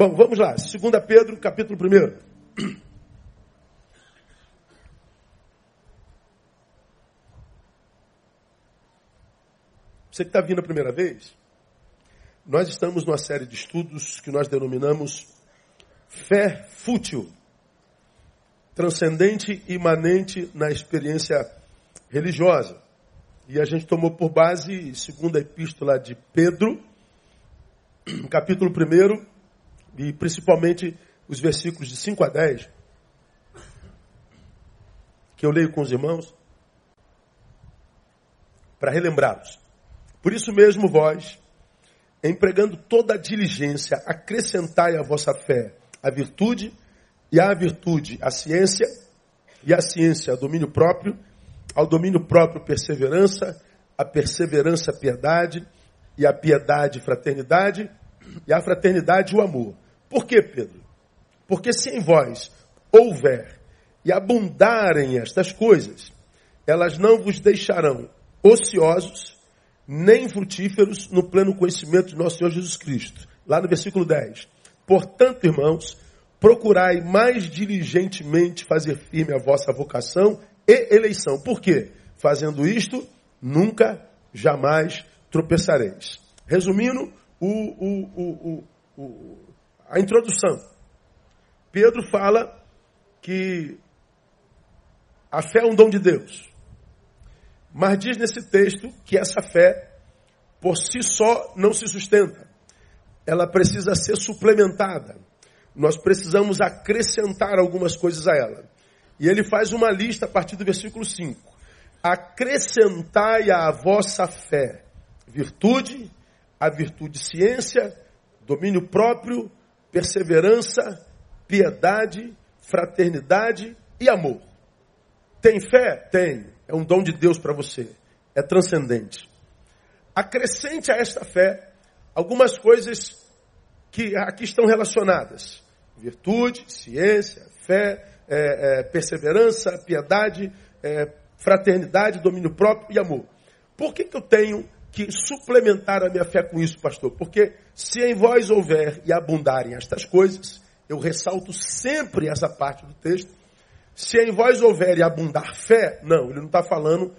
Bom, vamos lá. 2 Pedro, capítulo 1. Você que está vindo a primeira vez, nós estamos numa série de estudos que nós denominamos fé fútil, transcendente e imanente na experiência religiosa. E a gente tomou por base segunda epístola de Pedro, capítulo 1, e principalmente os versículos de 5 a 10, que eu leio com os irmãos, para relembrá-los. Por isso mesmo, vós, empregando toda a diligência, acrescentai à vossa fé a virtude, e à virtude a ciência, e à ciência a domínio próprio, ao domínio próprio perseverança, a perseverança piedade, e a piedade fraternidade, e a fraternidade o amor. Por quê, Pedro? Porque se em vós houver e abundarem estas coisas, elas não vos deixarão ociosos, nem frutíferos no pleno conhecimento de nosso Senhor Jesus Cristo. Lá no versículo 10. Portanto, irmãos, procurai mais diligentemente fazer firme a vossa vocação e eleição. Por quê? Fazendo isto, nunca, jamais tropeçareis. Resumindo, o, o, o, a introdução. Pedro fala que a fé é um dom de Deus. Mas diz nesse texto que essa fé, por si só, não se sustenta. Ela precisa ser suplementada. Nós precisamos acrescentar algumas coisas a ela. E ele faz uma lista a partir do versículo 5. Acrescentai à vossa fé virtude, a virtude ciência, domínio próprio, perseverança, piedade, fraternidade e amor. Tem fé? Tem. É um dom de Deus para você. É transcendente. Acrescente a esta fé algumas coisas que aqui estão relacionadas: virtude, ciência, fé, é, é, perseverança, piedade, é, fraternidade, domínio próprio e amor. Por que, que eu tenho que suplementar a minha fé com isso, pastor? Porque se em vós houver e abundarem estas coisas, eu ressalto sempre essa parte do texto. Se em vós houver e abundar fé, não, ele não está falando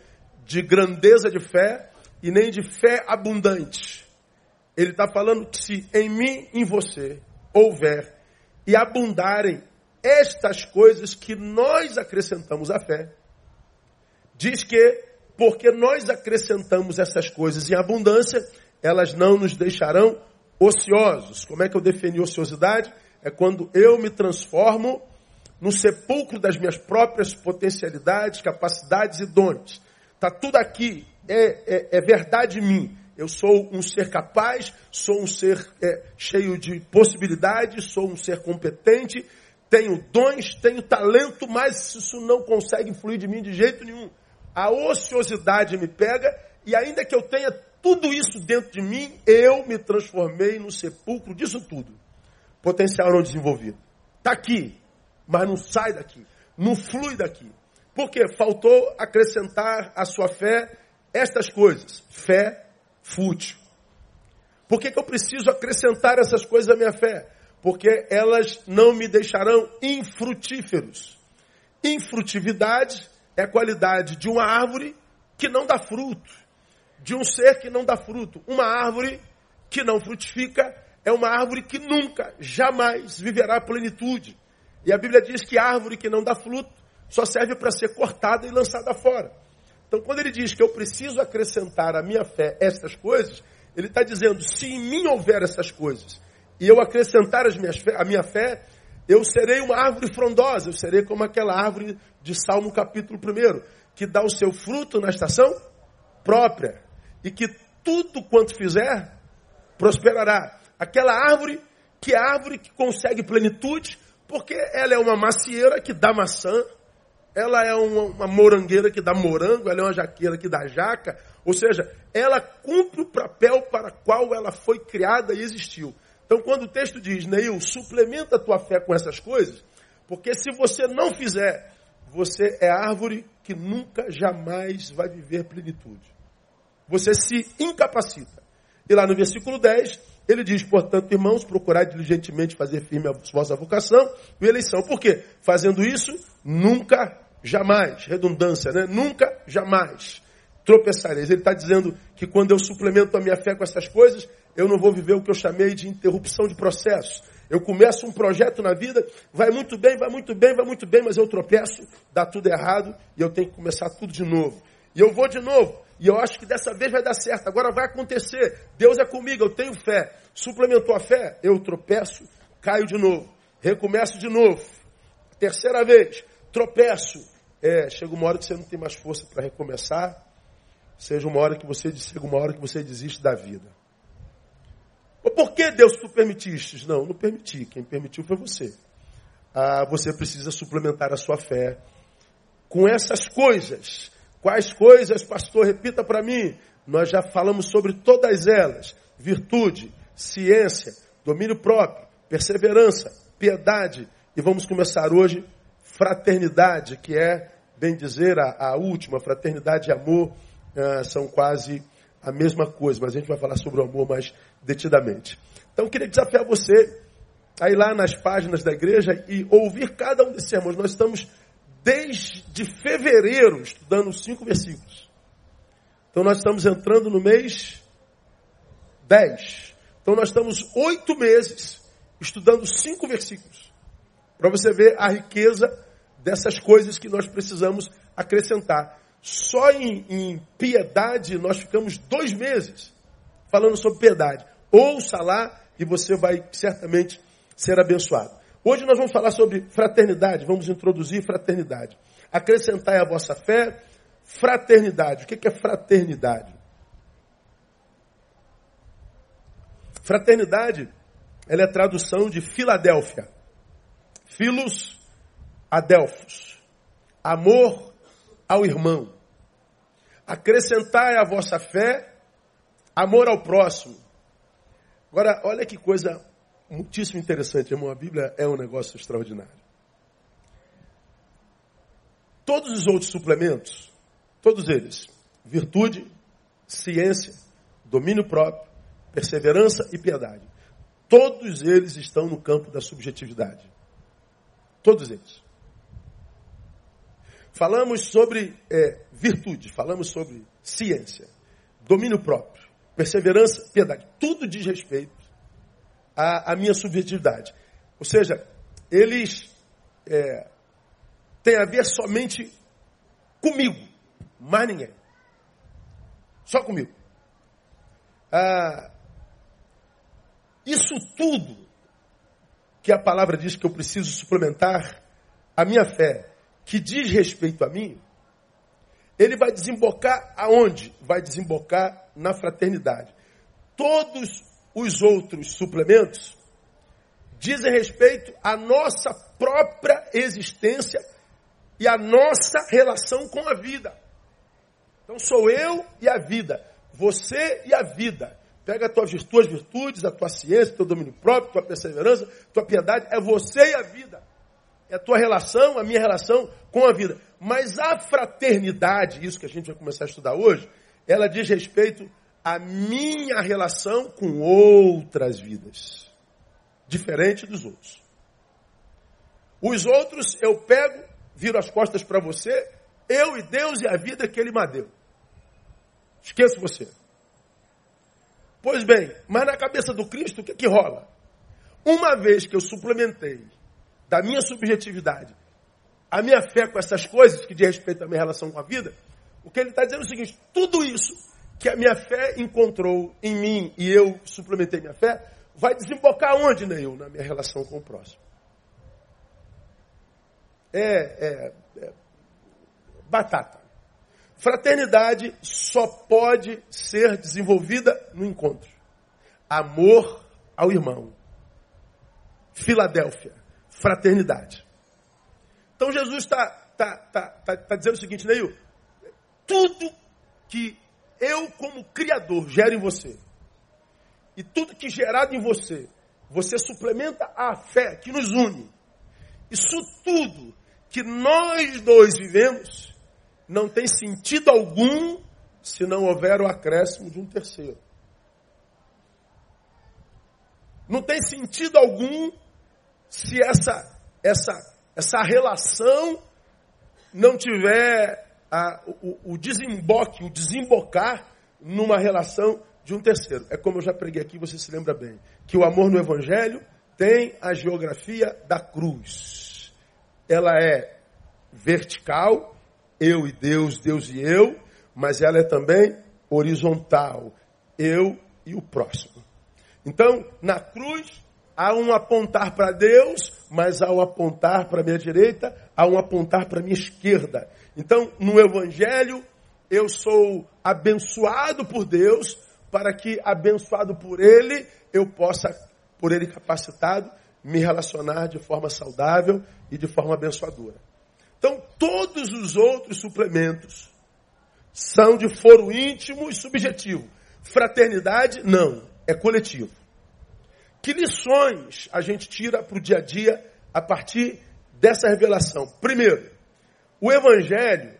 de grandeza de fé e nem de fé abundante. Ele está falando que se em mim, em você, houver e abundarem estas coisas que nós acrescentamos à fé, diz que porque nós acrescentamos essas coisas em abundância, elas não nos deixarão ociosos. Como é que eu defini ociosidade? É quando eu me transformo no sepulcro das minhas próprias potencialidades, capacidades e dons. Está tudo aqui, é, é, é, verdade em mim. Eu sou um ser capaz, sou um ser é, cheio de possibilidades, sou um ser competente, tenho dons, tenho talento, mas isso não consegue fluir de mim de jeito nenhum a ociosidade me pega, e ainda que eu tenha tudo isso dentro de mim, eu me transformei no sepulcro disso tudo. Potencial não desenvolvido. Está aqui, mas não sai daqui, não flui daqui. Porque faltou acrescentar à sua fé estas coisas. Fé fútil. Por que, que eu preciso acrescentar essas coisas à minha fé? Porque elas não me deixarão infrutíferos. Infrutividade é a qualidade de uma árvore que não dá fruto, de um ser que não dá fruto. Uma árvore que não frutifica é uma árvore que nunca, jamais viverá a plenitude. E a Bíblia diz que árvore que não dá fruto só serve para ser cortada e lançada fora. Então, quando ele diz que eu preciso acrescentar à minha fé estas coisas, ele está dizendo: se em mim houver essas coisas e eu acrescentar as minhas a minha fé, eu serei uma árvore frondosa, eu serei como aquela árvore de Salmo capítulo 1, que dá o seu fruto na estação própria, e que tudo quanto fizer prosperará. Aquela árvore que é árvore que consegue plenitude, porque ela é uma macieira que dá maçã, ela é uma, uma morangueira que dá morango, ela é uma jaqueira que dá jaca, ou seja, ela cumpre o papel para qual ela foi criada e existiu. Então, quando o texto diz, Neil, suplementa a tua fé com essas coisas, porque se você não fizer, você é árvore que nunca, jamais vai viver plenitude. Você se incapacita. E lá no versículo 10, Ele diz, portanto, irmãos, procurar diligentemente fazer firme a vossa vocação e eleição. Por quê? Fazendo isso, nunca, jamais, redundância, né? Nunca, jamais tropeçareis. Ele está dizendo que quando eu suplemento a minha fé com essas coisas, eu não vou viver o que eu chamei de interrupção de processo. Eu começo um projeto na vida, vai muito bem, vai muito bem, vai muito bem, mas eu tropeço, dá tudo errado e eu tenho que começar tudo de novo. E eu vou de novo. E eu acho que dessa vez vai dar certo. Agora vai acontecer. Deus é comigo, eu tenho fé. Suplementou a fé, eu tropeço, caio de novo. Recomeço de novo. Terceira vez, tropeço. É, chega uma hora que você não tem mais força para recomeçar. Seja uma hora que você chega uma hora que você desiste da vida. Por que Deus tu permitiste? Não, não permiti. Quem permitiu foi você. Ah, você precisa suplementar a sua fé com essas coisas. Quais coisas, pastor? Repita para mim. Nós já falamos sobre todas elas: virtude, ciência, domínio próprio, perseverança, piedade. E vamos começar hoje fraternidade, que é, bem dizer, a, a última. Fraternidade e amor ah, são quase a mesma coisa, mas a gente vai falar sobre o amor mais detidamente. Então, eu queria desafiar você a ir lá nas páginas da igreja e ouvir cada um desses sermões. Nós estamos desde fevereiro estudando cinco versículos. Então, nós estamos entrando no mês 10. Então, nós estamos oito meses estudando cinco versículos. Para você ver a riqueza dessas coisas que nós precisamos acrescentar. Só em, em piedade nós ficamos dois meses falando sobre piedade. Ouça lá e você vai certamente ser abençoado. Hoje nós vamos falar sobre fraternidade, vamos introduzir fraternidade. Acrescentai a vossa fé, fraternidade. O que é fraternidade? Fraternidade, ela é tradução de Filadélfia. Filos, Adelfos. Amor ao irmão. Acrescentai a vossa fé, amor ao próximo. Agora, olha que coisa muitíssimo interessante, irmão. A Bíblia é um negócio extraordinário. Todos os outros suplementos, todos eles, virtude, ciência, domínio próprio, perseverança e piedade, todos eles estão no campo da subjetividade. Todos eles. Falamos sobre é, virtude, falamos sobre ciência, domínio próprio, perseverança, piedade. Tudo diz respeito à, à minha subjetividade. Ou seja, eles é, têm a ver somente comigo, mais ninguém. Só comigo. Ah, isso tudo que a palavra diz que eu preciso suplementar a minha fé, que diz respeito a mim, ele vai desembocar aonde? Vai desembocar na fraternidade. Todos os outros suplementos dizem respeito à nossa própria existência e à nossa relação com a vida. Então sou eu e a vida, você e a vida. Pega as tuas, virtudes, a tua ciência, teu domínio próprio, tua perseverança, tua piedade, é você e a vida. É a tua relação, a minha relação com a vida. Mas a fraternidade, isso que a gente vai começar a estudar hoje, ela diz respeito à minha relação com outras vidas, diferente dos outros. Os outros eu pego, viro as costas para você, eu e Deus e a vida que Ele me deu. Esqueço você. Pois bem, mas na cabeça do Cristo, o que, que rola? Uma vez que eu suplementei da minha subjetividade a minha fé com essas coisas, que diz respeito à minha relação com a vida, o que ele está dizendo é o seguinte: tudo isso que a minha fé encontrou em mim e eu suplementei minha fé, vai desembocar onde, Neil? Na minha relação com o próximo. É, é, é batata. Fraternidade só pode ser desenvolvida no encontro. Amor ao irmão. Filadélfia. Fraternidade. Então Jesus está tá, tá, tá, tá, dizendo o seguinte, Neil, tudo que eu como Criador gero em você, e tudo que gerado em você, você suplementa a fé que nos une. Isso tudo que nós dois vivemos não tem sentido algum se não houver o acréscimo de um terceiro. Não tem sentido algum se essa, essa, essa relação não tiver a, o, o desemboque, o desembocar numa relação de um terceiro. É como eu já preguei aqui, você se lembra bem. Que o amor no Evangelho tem a geografia da cruz. Ela é vertical, eu e Deus, Deus e eu, mas ela é também horizontal, eu e o próximo. Então, na cruz, há um apontar para Deus, mas há um apontar para a minha direita, há um apontar para a minha esquerda. Então, no Evangelho, eu sou abençoado por Deus, para que, abençoado por Ele, eu possa, por Ele capacitado, me relacionar de forma saudável e de forma abençoadora. Então, todos os outros suplementos são de foro íntimo e subjetivo. Fraternidade, não, é coletivo. Que lições a gente tira para o dia a dia a partir dessa revelação? Primeiro, o Evangelho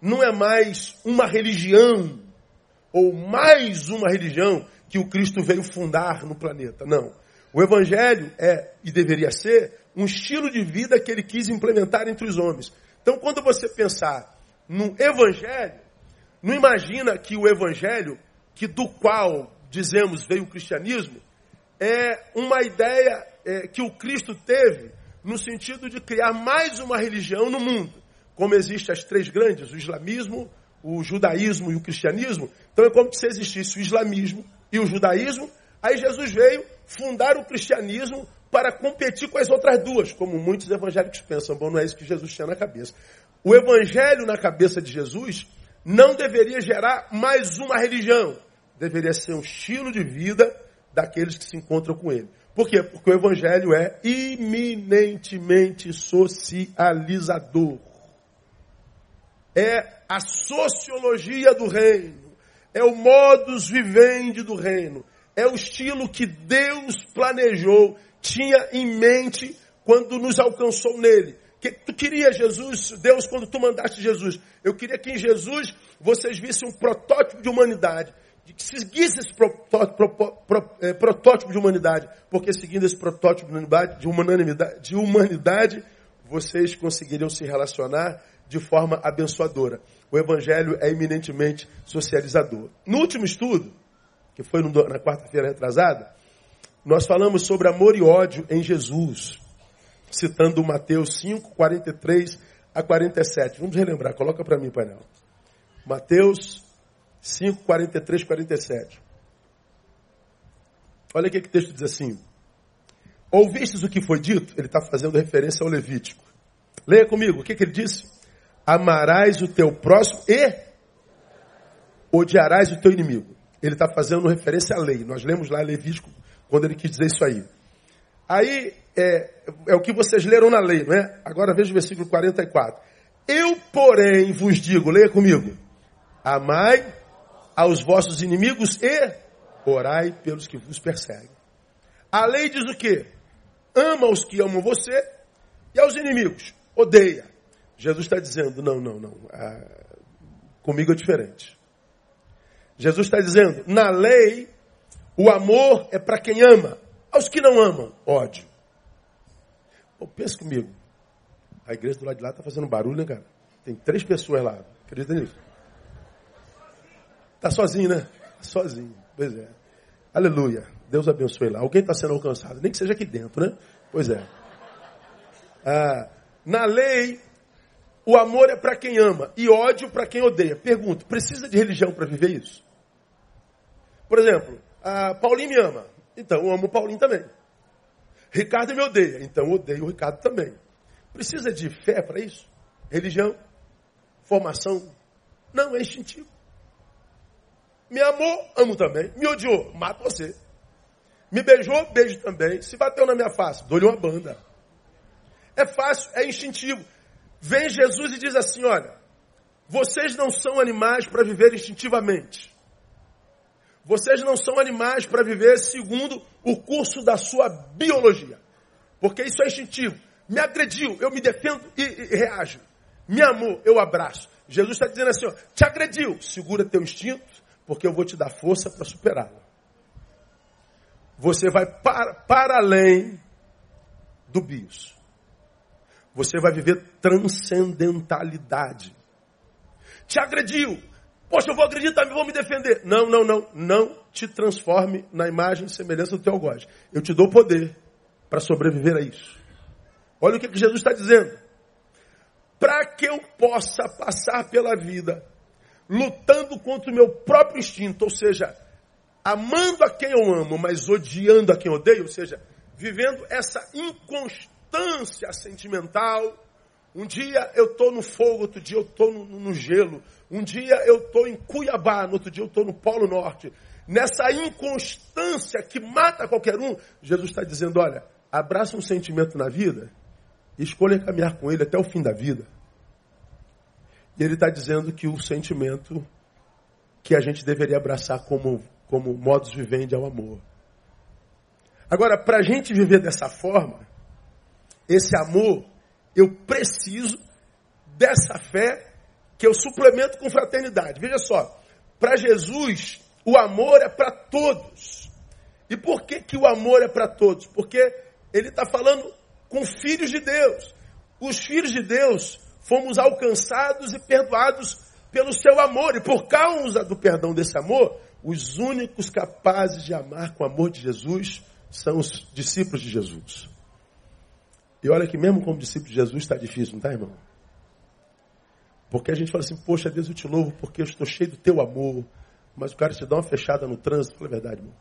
não é mais uma religião, ou mais uma religião que o Cristo veio fundar no planeta. Não. O Evangelho é, e deveria ser, um estilo de vida que ele quis implementar entre os homens. Então, quando você pensar no Evangelho, não imagina que o Evangelho, que do qual dizemos veio o cristianismo, é uma ideia é, que o Cristo teve no sentido de criar mais uma religião no mundo. Como existem as três grandes, o islamismo, o judaísmo e o cristianismo, então é como se existisse o islamismo e o judaísmo, aí Jesus veio fundar o cristianismo para competir com as outras duas, como muitos evangélicos pensam. Bom, não é isso que Jesus tinha na cabeça. O evangelho na cabeça de Jesus não deveria gerar mais uma religião, deveria ser um estilo de vida daqueles que se encontram com ele. Por quê? Porque o evangelho é iminentemente socializador. É a sociologia do reino. É o modus vivendi do reino. É o estilo que Deus planejou, tinha em mente quando nos alcançou nele. Que tu queria Jesus, Deus, quando tu mandaste Jesus? Eu queria que em Jesus vocês vissem um protótipo de humanidade que seguisse esse é, protótipo de humanidade, porque seguindo esse protótipo de humanidade, de humanidade, vocês conseguiriam se relacionar de forma abençoadora. O Evangelho é eminentemente socializador. No último estudo, que foi na quarta-feira retrasada, nós falamos sobre amor e ódio em Jesus, citando Mateus 5, 43 a 47. Vamos relembrar, coloca para mim, painel. Mateus 5, 43, 47. Olha o que, o texto diz assim. Ouvistes o que foi dito? Ele está fazendo referência ao Levítico. Leia comigo, o que, que ele disse? Amarás o teu próximo e odiarás o teu inimigo. Ele está fazendo referência à lei. Nós lemos lá Levítico quando ele quis dizer isso aí. Aí é, é o que vocês leram na lei, não é? Agora veja o versículo 44. Eu, porém, vos digo, leia comigo: amai aos vossos inimigos e orai pelos que vos perseguem. A lei diz o quê? Ama os que amam você e aos inimigos. Odeia. Jesus está dizendo, não, não, não. Ah, comigo é diferente. Jesus está dizendo, na lei, o amor é para quem ama. Aos que não amam, ódio. Pô, pensa comigo. A igreja do lado de lá está fazendo barulho, né, cara? Tem três pessoas lá. Acredita nisso? Está sozinho, né? Sozinho. Pois é. Aleluia. Deus abençoe lá. Alguém está sendo alcançado, nem que seja aqui dentro, né? Pois é. Ah, na lei, o amor é para quem ama e ódio para quem odeia. Pergunto: precisa de religião para viver isso? Por exemplo, ah, Paulinho me ama, então eu amo o Paulinho também. Ricardo me odeia, então eu odeio o Ricardo também. Precisa de fé para isso? Religião? Formação? Não, é instintivo. Me amou, amo também. Me odiou, mato você. Me beijou, beijo também. Se bateu na minha face, dou-lhe uma banda. É fácil, é instintivo. Vem Jesus e diz assim: olha, vocês não são animais para viver instintivamente. Vocês não são animais para viver segundo o curso da sua biologia. Porque isso é instintivo. Me agrediu, eu me defendo e, e reajo. Me amou, eu abraço. Jesus está dizendo assim: ó, te agrediu, segura teu instinto, porque eu vou te dar força para superá-lo. você vai para, para além do bios. Você vai viver transcendentalidade. Te agrediu. Poxa, eu vou agredir, também vou me defender. Não, não, não. Não te transforme na imagem e semelhança do teu algoz. Eu te dou poder para sobreviver a isso. Olha o que, que Jesus está dizendo. Para que eu possa passar pela vida lutando contra o meu próprio instinto, ou seja, amando a quem eu amo, mas odiando a quem odeio, ou seja, vivendo essa inconstância sentimental. Um dia eu estou no fogo, outro dia eu estou no, no, gelo. Um dia eu estou em Cuiabá, no outro dia eu estou no Polo Norte. Nessa inconstância que mata qualquer um, Jesus está dizendo: olha, abraça um sentimento na vida e escolha caminhar com ele até o fim da vida. E ele está dizendo que o sentimento que a gente deveria abraçar como, como modus vivendi é o amor. Agora, para a gente viver dessa forma, esse amor, eu preciso dessa fé que eu suplemento com fraternidade. Veja só, para Jesus, o amor é para todos. E por que, que o amor é para todos? Porque ele está falando com filhos de Deus. Os filhos de Deus fomos alcançados e perdoados pelo seu amor. E por causa do perdão desse amor, os únicos capazes de amar com o amor de Jesus são os discípulos de Jesus. E olha que mesmo como discípulo de Jesus está difícil, não está, irmão? Porque a gente fala assim, poxa, Deus, eu te louvo porque eu estou cheio do teu amor. Mas o cara te dá uma fechada no trânsito. Fala a verdade, irmão.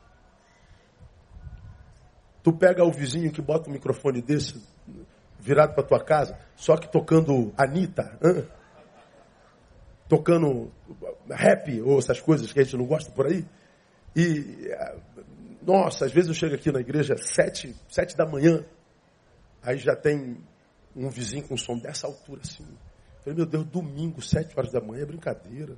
Tu pega o vizinho que bota um microfone desse virado para tua casa, só que tocando Anitta, hein? tocando rap ou essas coisas que a gente não gosta por aí. E nossa, às vezes eu chego aqui na igreja sete, sete da manhã, aí já tem um vizinho com som dessa altura assim. Eu falei, meu Deus, domingo, sete horas da manhã é brincadeira.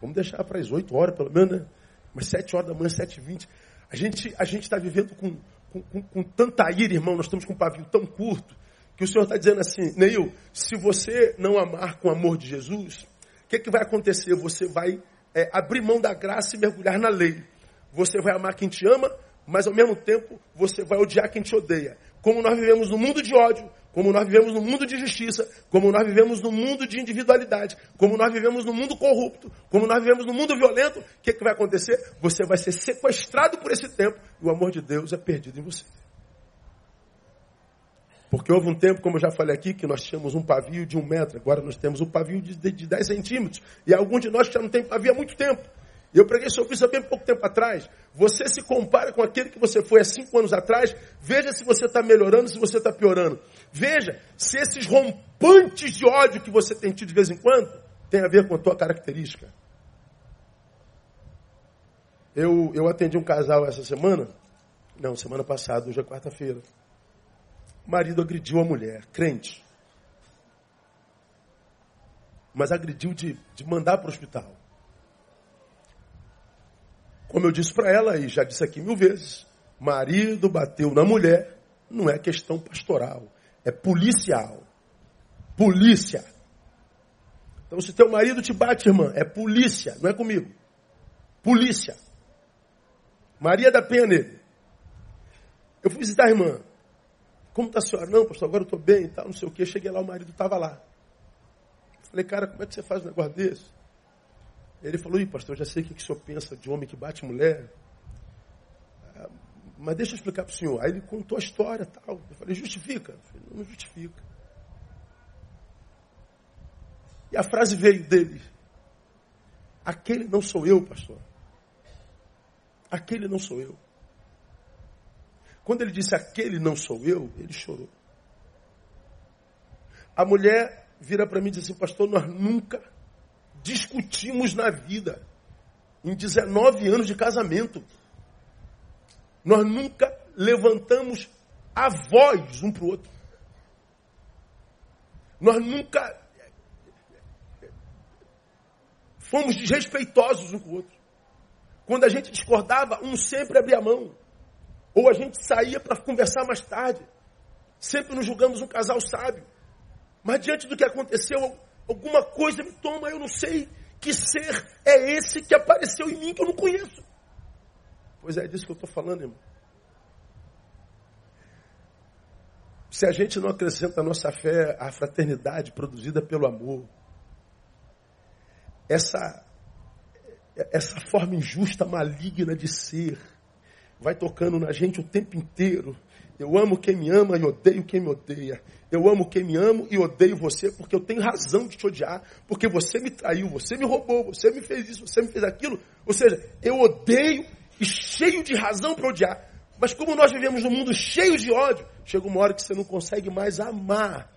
Vamos deixar para as oito horas, pelo menos, né? Mas sete horas da manhã, sete e vinte. A gente a está vivendo com, com, com, com, tanta ira, irmão, nós estamos com um pavio tão curto, que o Senhor está dizendo assim, Neil, se você não amar com o amor de Jesus, o que, que vai acontecer? Você vai é, abrir mão da graça e mergulhar na lei. Você vai amar quem te ama, mas ao mesmo tempo você vai odiar quem te odeia. Como nós vivemos no mundo de ódio, como nós vivemos no mundo de justiça, como nós vivemos no mundo de individualidade, como nós vivemos no mundo corrupto, como nós vivemos no mundo violento, o que, que vai acontecer? Você vai ser sequestrado por esse tempo e o amor de Deus é perdido em você. Porque houve um tempo, como eu já falei aqui, que nós tínhamos um pavio de um metro, agora nós temos um pavio de, de, de 10 centímetros. E alguns de nós já não tem pavio há muito tempo. E eu preguei sobre isso há bem pouco tempo atrás. Você se compara com aquele que você foi há cinco anos atrás. Veja se você está melhorando, se você está piorando. Veja se esses rompantes de ódio que você tem tido de vez em quando tem a ver com a tua característica. Eu, eu atendi um casal essa semana. Não, semana passada, hoje é quarta-feira. O marido agrediu a mulher, crente. Mas agrediu de, de mandar para o hospital. Como eu disse para ela, e já disse aqui mil vezes, marido bateu na mulher, não é questão pastoral, é policial. Polícia. Então, se teu marido te bate, irmã, é polícia, não é comigo. Polícia. Maria da Penha nele. Eu fui visitar a irmã. Como está a senhora? Não, pastor, agora eu estou bem e tal, não sei o quê. Cheguei lá, o marido estava lá. Falei, cara, como é que você faz um negócio desse? Ele falou, Ih, pastor, eu já sei o que o senhor pensa de homem que bate mulher. Ah, mas deixa eu explicar para o senhor. Aí ele contou a história tal. Eu falei, justifica? Eu falei, não, não justifica. E a frase veio dele. Aquele não sou eu, pastor. Aquele não sou eu. Quando ele disse aquele não sou eu, ele chorou. A mulher vira para mim e diz assim, pastor, nós nunca discutimos na vida. Em 19 anos de casamento. Nós nunca levantamos a voz um para o outro. Nós nunca fomos desrespeitosos um com o outro. Quando a gente discordava, um sempre abria a mão. Ou a gente saía para conversar mais tarde. Sempre nos julgamos um casal sábio. Mas diante do que aconteceu, alguma coisa me toma, eu não sei que ser é esse que apareceu em mim que eu não conheço. Pois é, é disso que eu estou falando, irmão. Se a gente não acrescenta a nossa fé à fraternidade produzida pelo amor, essa, essa forma injusta, maligna de ser, vai tocando na gente o tempo inteiro. Eu amo quem me ama e odeio quem me odeia. Eu amo quem me ama e odeio você porque eu tenho razão de te odiar, porque você me traiu, você me roubou, você me fez isso, você me fez aquilo. Ou seja, eu odeio e cheio de razão para odiar. Mas como nós vivemos num mundo cheio de ódio, chega uma hora que você não consegue mais amar.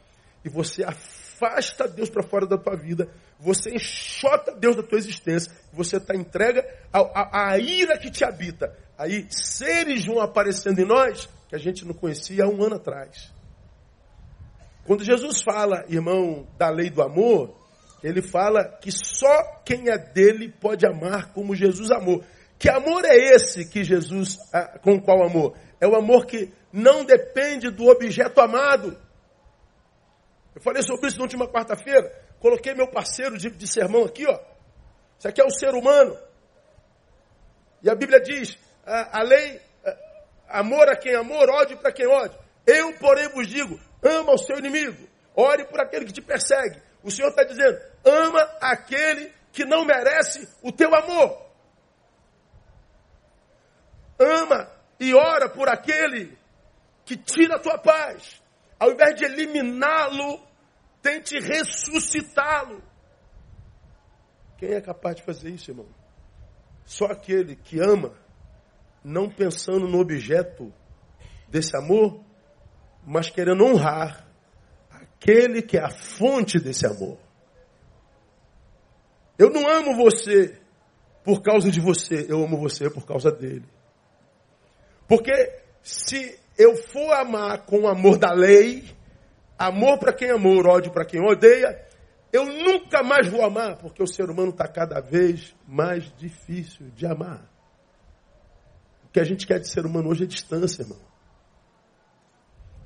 E você afasta Deus para fora da tua vida. Você enxota Deus da tua existência. Você está entrega à, ira que te habita. Aí seres vão aparecendo em nós que a gente não conhecia há um ano atrás. Quando Jesus fala, irmão, da lei do amor, ele fala que só quem é dele pode amar como Jesus amou. Que amor é esse que Jesus, ah, com qual amor? É o amor que não depende do objeto amado. Eu falei sobre isso na última quarta-feira. Coloquei meu parceiro de, de sermão aqui, ó. Isso aqui é o ser humano. E a Bíblia diz: a, lei, amor a quem amor, ódio para quem ódio. Eu, porém, vos digo: ama o seu inimigo, ore por aquele que te persegue. O Senhor está dizendo: ama aquele que não merece o teu amor ama e ora por aquele que tira a tua paz. Ao invés de eliminá-lo, tente ressuscitá-lo. Quem é capaz de fazer isso, irmão? Só aquele que ama, não pensando no objeto desse amor, mas querendo honrar aquele que é a fonte desse amor. Eu não amo você por causa de você, eu amo você por causa dele. Porque se eu for amar com o amor da lei, amor para quem amou, ódio para quem odeia, eu nunca mais vou amar, porque o ser humano está cada vez mais difícil de amar. Que a gente quer de ser humano hoje é distância, irmão.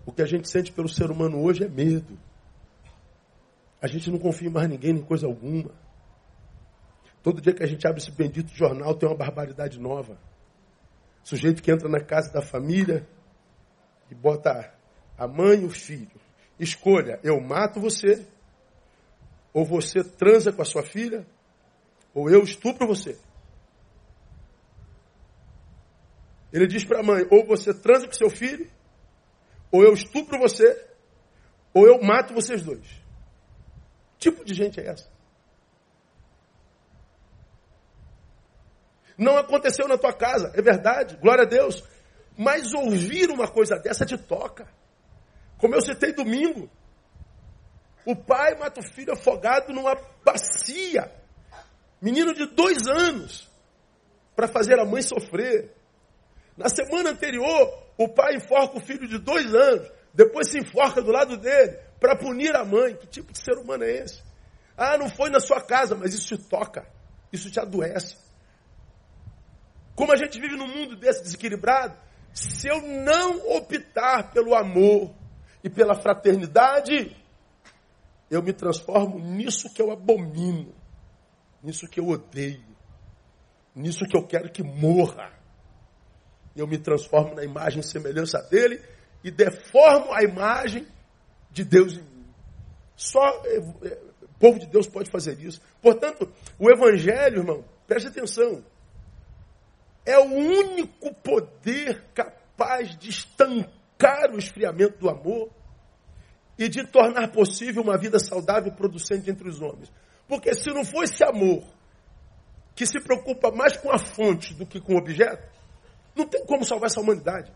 O que a gente sente pelo ser humano hoje é medo. A gente não confia em mais ninguém, nem coisa alguma. Todo dia que a gente abre esse bendito jornal tem uma barbaridade nova. Sujeito que entra na casa da família e bota a mãe e o filho. Escolha, eu mato você, ou você transa com a sua filha, ou eu estupro você. Ele diz para a mãe, ou você transa com seu filho, ou eu estupro você, ou eu mato vocês dois. Que tipo de gente é essa? Não aconteceu na tua casa, é verdade, glória a Deus. Mas ouvir uma coisa dessa te toca. Como eu citei domingo. O pai mata o filho afogado numa bacia. Menino de dois anos. Para fazer a mãe sofrer. Na semana anterior, o pai enforca o filho de dois anos. Depois se enforca do lado dele. Para punir a mãe. Que tipo de ser humano é esse? Ah, não foi na sua casa, mas isso te toca. Isso te adoece. Como a gente vive num mundo desse desequilibrado, se eu não optar pelo amor e pela fraternidade, eu me transformo nisso que eu abomino, nisso que eu odeio, nisso que eu quero que morra. Eu me transformo na imagem e semelhança dele e deformo a imagem de Deus em mim. Só é, é, o povo de Deus pode fazer isso. Portanto, o Evangelho, irmão, preste atenção é o único poder capaz de estancar o esfriamento do amor e de tornar possível uma vida saudável e producente entre os homens. Porque se não for esse amor que se preocupa mais com a fonte do que com o objeto, não tem como salvar essa humanidade.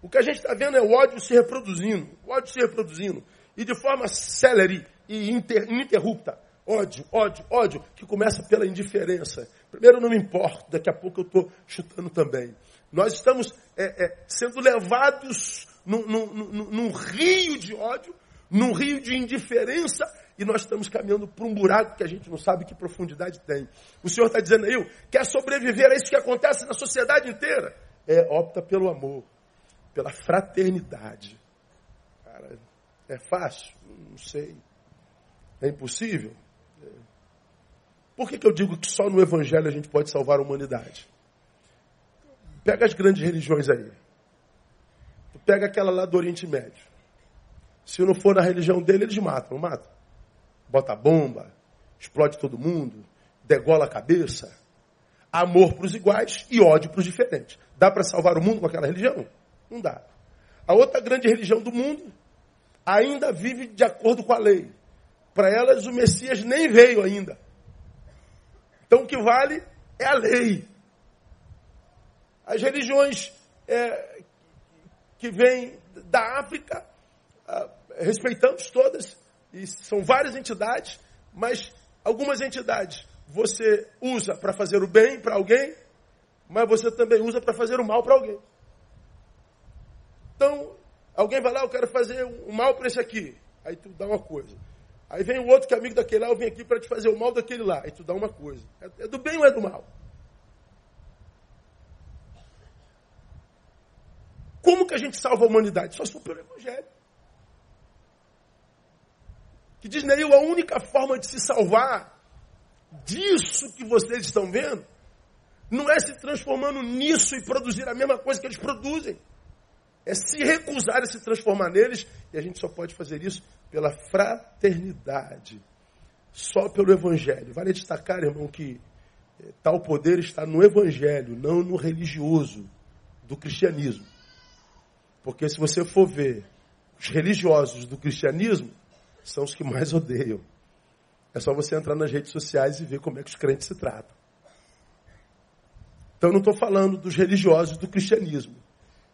O que a gente está vendo é o ódio se reproduzindo, o ódio se reproduzindo, e de forma célere e ininterrupta. Ódio, ódio, ódio, que começa pela indiferença. Primeiro eu não me importo, daqui a pouco eu estou chutando também. Nós estamos é, é, sendo levados num, num, num, num, rio de ódio, num rio de indiferença, e nós estamos caminhando para um buraco que a gente não sabe que profundidade tem. O Senhor está dizendo aí, quer sobreviver a isso que acontece na sociedade inteira? É, opta pelo amor, pela fraternidade. Cara, é fácil? Não sei. É impossível? Por que, que eu digo que só no Evangelho a gente pode salvar a humanidade? Pega as grandes religiões aí. pega aquela lá do Oriente Médio. Se não for na religião dele, eles matam, não matam? Bota bomba, explode todo mundo, degola a cabeça. Amor para os iguais e ódio para os diferentes. Dá para salvar o mundo com aquela religião? Não dá. A outra grande religião do mundo ainda vive de acordo com a lei. Para elas, o Messias nem veio ainda. Então, o que vale é a lei. As religiões é, que vêm da África, ah, respeitamos todas, e são várias entidades, mas algumas entidades você usa para fazer o bem para alguém, mas você também usa para fazer o mal para alguém. Então, alguém vai lá, eu quero fazer o mal para esse aqui. Aí tu dá uma coisa. Aí vem o outro que é amigo daquele lá, eu venho aqui para te fazer o mal daquele lá. Aí tu dá uma coisa. É, é do bem ou é do mal? Como que a gente salva a humanidade? Só se for Evangelho. Que diz Neil, a única forma de se salvar disso que vocês estão vendo não é se transformando nisso e produzir a mesma coisa que eles produzem. É se recusar a se transformar neles, e a gente só pode fazer isso pela fraternidade, só pelo Evangelho. Vale destacar, irmão, que eh, tal poder está no Evangelho, não no religioso do cristianismo. Porque se você for ver os religiosos do cristianismo, são os que mais odeiam. É só você entrar nas redes sociais e ver como é que os crentes se tratam. Então eu não estou falando dos religiosos do cristianismo.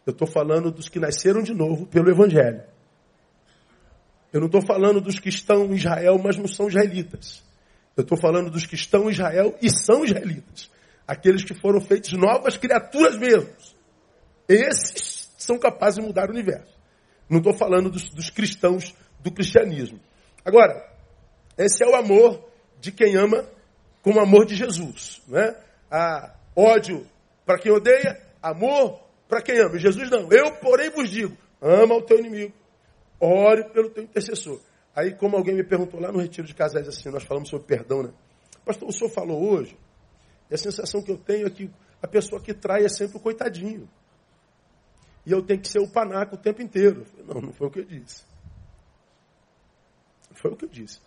Eu estou falando dos que nasceram de novo pelo Evangelho. Eu não estou falando dos que estão em Israel, mas não são israelitas. Eu estou falando dos que estão em Israel e são israelitas. Aqueles que foram feitos novas criaturas mesmos. Esses são capazes de mudar o universo. Não estou falando dos, dos cristãos do cristianismo. Agora, esse é o amor de quem ama com o amor de Jesus. Né? A ódio para quem odeia, amor para quem ama. Jesus não. Eu, porém, vos digo: ama o teu inimigo. Ore pelo teu intercessor. Aí, como alguém me perguntou lá no retiro de casais assim, nós falamos sobre perdão, né? Pastor, o senhor falou hoje, e a sensação que eu tenho é que a pessoa que trai é sempre o coitadinho. E eu tenho que ser o panaco o tempo inteiro. Não, não foi o que eu disse. Foi o que eu disse.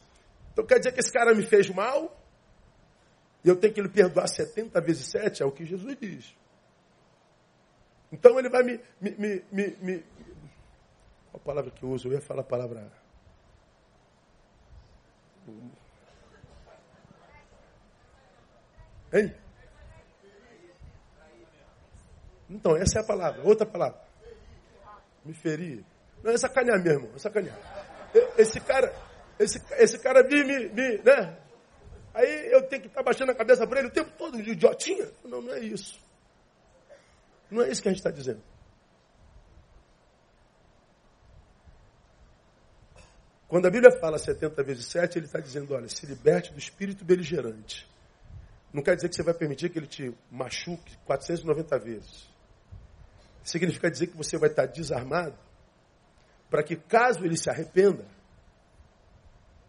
Então quer dizer que esse cara me fez mal e eu tenho que lhe perdoar 70 vezes 7? É o que Jesus diz. Então ele vai me. me, me, me, me qual a palavra que eu uso? Eu ia falar a palavra. Hein? Então, essa é a palavra. Outra palavra. Me ferir. Não, é sacanear mesmo. É sacanear. Esse cara, esse, esse cara vive me, né? Aí eu tenho que estar baixando a cabeça para ele o tempo todo, de idiotinha. Não, não é isso. Não é isso que a gente está dizendo. Quando a Bíblia fala 70 vezes 7, ele está dizendo, olha, se liberte do espírito beligerante. Não quer dizer que você vai permitir que ele te machuque 490 vezes. Significa dizer que você vai estar desarmado para que, caso ele se arrependa,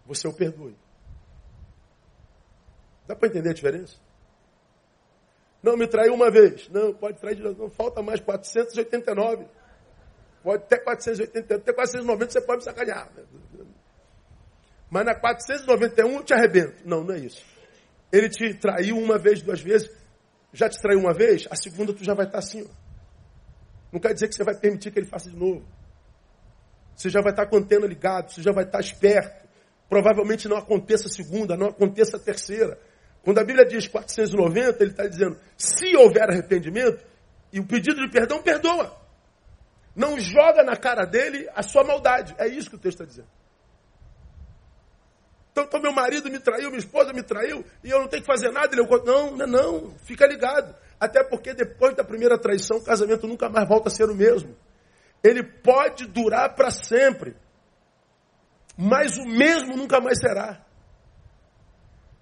você o perdoe. Dá para entender a diferença? Não, me traiu uma vez. Não, pode trair de novo. Não, falta mais 489. Pode até 480, até 490 você pode me sacanear. Mas na 491 eu te arrebento. Não, não é isso. Ele te traiu uma vez, duas vezes. Já te traiu uma vez, a segunda tu já vai estar assim. Ó. Não quer dizer que você vai permitir que ele faça de novo. Você já vai estar com a antena ligada, você já vai estar esperto. Provavelmente não aconteça a segunda, não aconteça a terceira. Quando a Bíblia diz 490, ele está dizendo: se houver arrependimento e o pedido de perdão, perdoa. Não joga na cara dele a sua maldade. É isso que o texto está dizendo. Então, então, meu marido me traiu, minha esposa me traiu, e eu não tenho que fazer nada. Ele, não, não, não, fica ligado. Até porque depois da primeira traição, o casamento nunca mais volta a ser o mesmo. Ele pode durar para sempre mas o mesmo nunca mais será.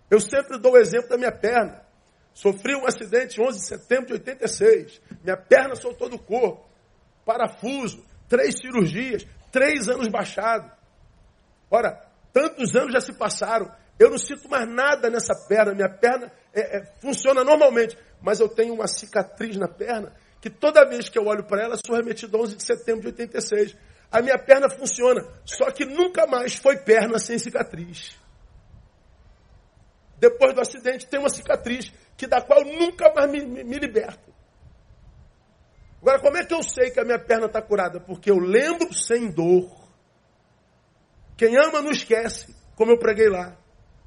Eu sempre dou o exemplo da minha perna. Sofri um acidente 11 de setembro de 86. Minha perna soltou do corpo. Parafuso, três cirurgias, três anos baixado. Ora, tantos anos já se passaram. Eu não sinto mais nada nessa perna. Minha perna é, é, funciona normalmente. Mas eu tenho uma cicatriz na perna que toda vez que eu olho para ela, sou remetido a 11 de setembro de 86. A minha perna funciona, só que nunca mais foi perna sem cicatriz. Depois do acidente tem uma cicatriz, que da qual nunca mais me, me, me liberto. Agora, como é que eu sei que a minha perna está curada? Porque eu lembro sem dor. Quem ama não esquece, como eu preguei lá.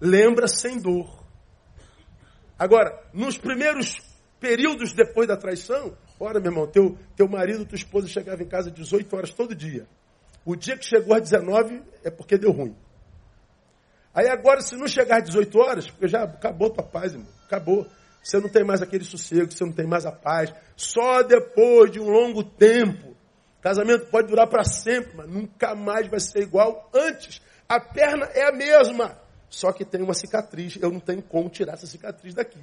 Lembra sem dor. Agora, nos primeiros períodos depois da traição, ora, meu irmão, teu, teu marido, tua esposa chegava em casa 18 horas todo dia. O dia que chegou às 19 é porque deu ruim. Aí agora, se não chegar às 18 horas, porque já acabou tua paz, irmão. Acabou. Você não tem mais aquele sossego, você não tem mais a paz. Só depois de um longo tempo. Casamento pode durar para sempre, mas nunca mais vai ser igual antes. A perna é a mesma, só que tem uma cicatriz. Eu não tenho como tirar essa cicatriz daqui.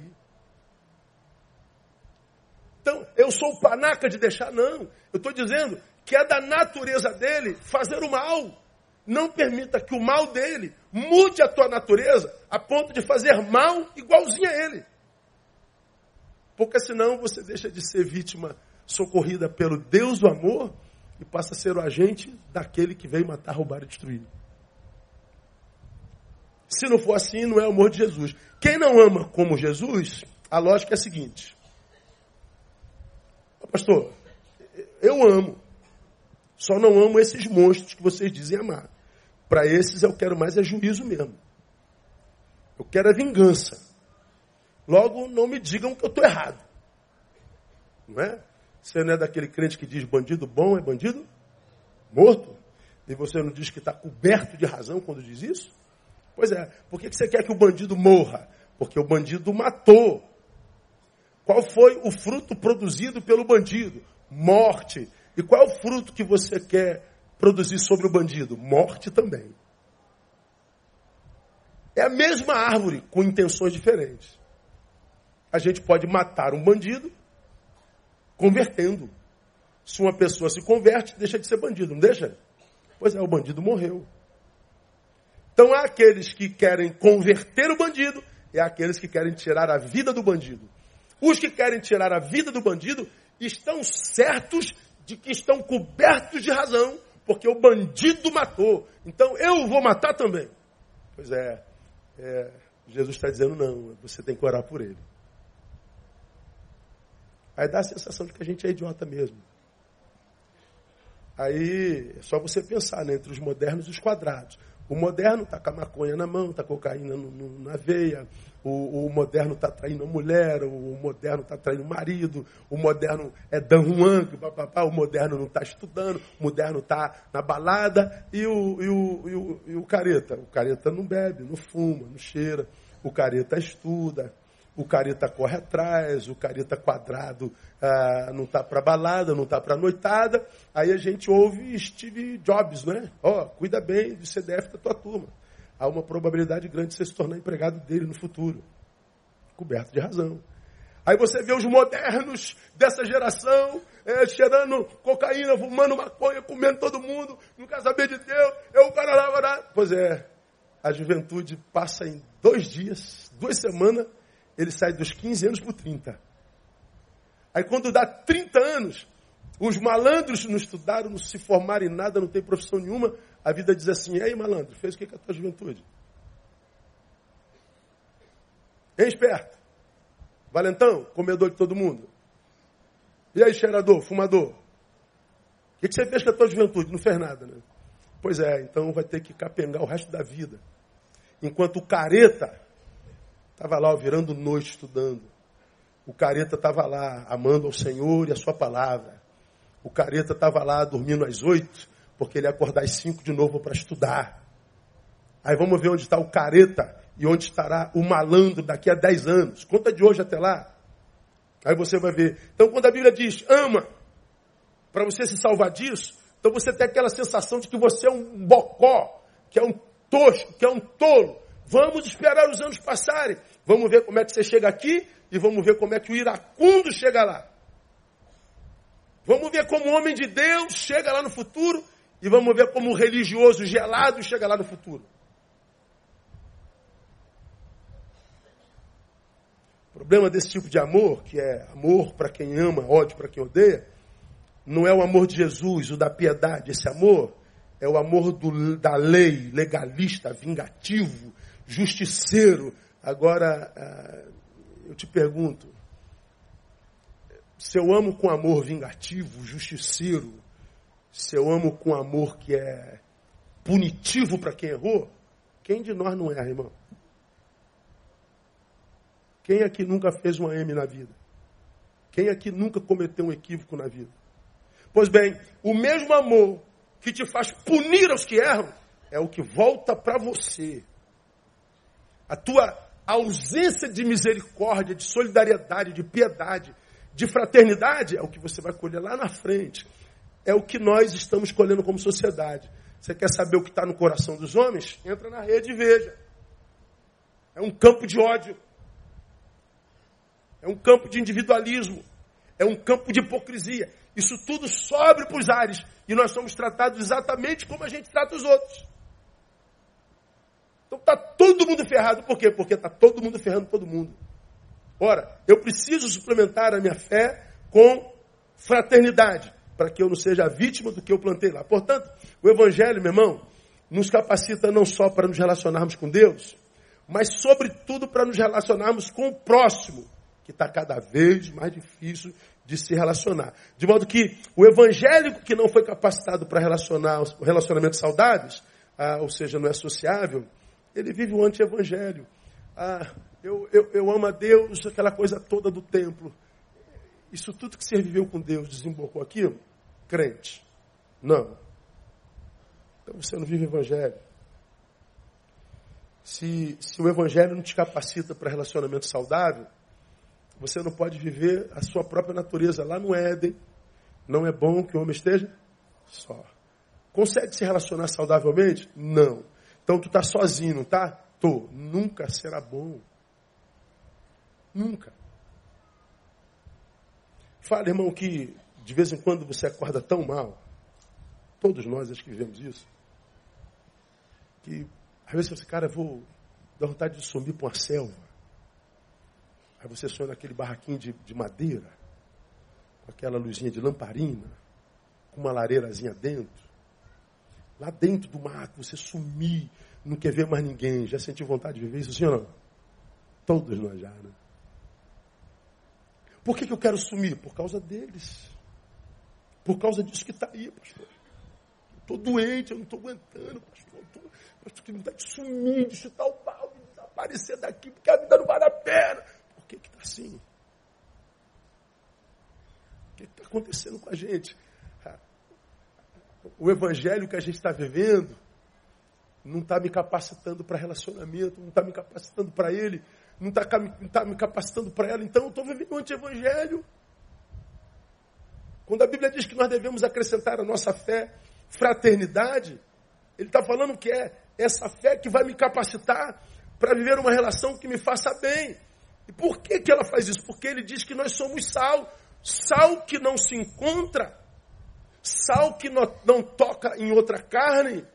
Então, eu sou o panaca de deixar? Não. Eu estou dizendo que é da natureza dele fazer o mal. Não permita que o mal dele mude a tua natureza a ponto de fazer mal igualzinho a ele. Porque senão você deixa de ser vítima socorrida pelo Deus do amor e passa a ser o agente daquele que veio matar, roubar e destruir. Se não for assim, não é o amor de Jesus. Quem não ama como Jesus, a lógica é a seguinte: Pastor, eu amo, só não amo esses monstros que vocês dizem amar. Para esses eu quero mais é juízo mesmo. Eu quero é vingança. Logo, não me digam que eu estou errado. Não é? Você não é daquele crente que diz bandido bom é bandido morto? E você não diz que está coberto de razão quando diz isso? Pois é. Por que você quer que o bandido morra? Porque o bandido matou. Qual foi o fruto produzido pelo bandido? Morte. E qual é o fruto que você quer produzir sobre o bandido? Morte também. É a mesma árvore com intenções diferentes. A gente pode matar um bandido convertendo. Se uma pessoa se converte, deixa de ser bandido, não deixa? Pois é, o bandido morreu. Então há aqueles que querem converter o bandido e há aqueles que querem tirar a vida do bandido. Os que querem tirar a vida do bandido estão certos de que estão cobertos de razão, porque o bandido matou. Então eu vou matar também. Pois é, é Jesus está dizendo não, você tem que orar por ele. Aí dá a sensação de que a gente é idiota mesmo. Aí é só você pensar né, entre os modernos e os quadrados. O moderno está com a maconha na mão, está cocaína no, no, na veia. O, o moderno está traindo a mulher, o moderno está traindo o marido. O moderno é Dan Juan, papapá, o moderno não está estudando, o moderno está na balada. E o, e, o, e, o, e o careta? O careta não bebe, não fuma, não cheira. O careta estuda o careta corre atrás, o careta quadrado ah, não está para balada, não está para noitada. Aí a gente ouve Steve Jobs, né? Ó, oh, cuida bem do CDF da tua turma. Há uma probabilidade grande de você se tornar empregado dele no futuro. Coberto de razão. Aí você vê os modernos dessa geração é, cheirando cocaína, fumando maconha, comendo todo mundo, não quer saber de Deus, eu quero lá, Pois é, a juventude passa em dois dias, duas semanas, ele sai dos 15 anos para 30. Aí quando dá 30 anos, os malandros não estudaram, não se formaram em nada, não tem profissão nenhuma, a vida diz assim, e aí malandro, fez o que com a tua juventude? Hein, esperto? Valentão, comedor de todo mundo. E aí, cheirador, fumador? O que, que você fez com a tua juventude? Não fez nada, né? Pois é, então vai ter que capengar o resto da vida. Enquanto o careta Estava lá virando noite estudando. O careta estava lá amando ao Senhor e a sua palavra. O careta estava lá dormindo às oito, porque ele ia acordar às cinco de novo para estudar. Aí vamos ver onde está o careta e onde estará o malandro daqui a dez anos. Conta de hoje até lá. Aí você vai ver. Então, quando a Bíblia diz ama, para você se salvar disso, então você tem aquela sensação de que você é um bocó, que é um tosco, que é um tolo. Vamos esperar os anos passarem. Vamos ver como é que você chega aqui e vamos ver como é que o iracundo chega lá. Vamos ver como o homem de Deus chega lá no futuro e vamos ver como o religioso gelado chega lá no futuro. problema desse tipo de amor, que é amor para quem ama, ódio para quem odeia, não é o amor de Jesus, o da piedade. Esse amor é o amor do, da lei, legalista, vingativo, justiceiro. Agora, ah, eu te pergunto, se eu amo com amor vingativo, justiceiro, se eu amo com amor que é punitivo para quem errou, quem de nós não erra, irmão? Quem aqui nunca fez uma M na vida? Quem aqui nunca cometeu um equívoco na vida? Pois bem, o mesmo amor que te faz punir aos que erram é o que volta para você. A tua ausência de misericórdia, de solidariedade, de piedade, de fraternidade é o que você vai colher lá na frente. É o que nós estamos colhendo como sociedade. Você quer saber o que está no coração dos homens? Entra na rede e veja. É um campo de ódio. É um campo de individualismo. É um campo de hipocrisia. Isso tudo sobe para os ares. E nós somos tratados exatamente como a gente trata os outros. Então está todo mundo ferrado. Por quê? Porque está todo mundo ferrando todo mundo. Ora, eu preciso suplementar a minha fé com fraternidade, para que eu não seja vítima do que eu plantei lá. Portanto, o Evangelho, meu irmão, nos capacita não só para nos relacionarmos com Deus, mas, sobretudo, para nos relacionarmos com o próximo que está cada vez mais difícil de se relacionar. De modo que o evangélico que não foi capacitado para relacionar relacionamentos saudáveis, ah, ou seja, não é sociável, ele vive o anti-evangelho. Ah, eu, eu, eu amo a Deus, aquela coisa toda do templo. Isso tudo que você viveu com Deus desembocou aqui? Crente. Não. Então você não vive o evangelho. Se, se o evangelho não te capacita para relacionamento saudável, você não pode viver a sua própria natureza lá no Éden. Não é bom que o homem esteja só. Consegue se relacionar saudavelmente? Não. Então tu está sozinho, não tá? Tô. Nunca será bom. Nunca. Fala, irmão, que de vez em quando você acorda tão mal. Todos nós acho que vivemos isso. Que às vezes você, cara, vou dar vontade de sumir para uma selva. Aí você sonha naquele barraquinho de, de madeira, com aquela luzinha de lamparina, com uma lareirazinha dentro. Lá dentro do mato, você sumir, não quer ver mais ninguém. Já sentiu vontade de viver isso, sim ou não? Todos nós já, né? Por que, que eu quero sumir? Por causa deles. Por causa disso que está aí, pastor. Estou doente, eu não estou aguentando, pastor. Tô, pastor, que vontade de sumir, de chutar o pau, de desaparecer daqui, porque a vida não vale a pena que está assim? O que está acontecendo com a gente? O evangelho que a gente está vivendo não está me capacitando para relacionamento, não está me capacitando para ele, não está tá me capacitando para ela, então eu estou vivendo um anti-evangelho. Quando a Bíblia diz que nós devemos acrescentar a nossa fé fraternidade, ele está falando que é essa fé que vai me capacitar para viver uma relação que me faça bem. E por que, que ela faz isso? Porque ele diz que nós somos sal. Sal que não se encontra, sal que não, toca em outra carne,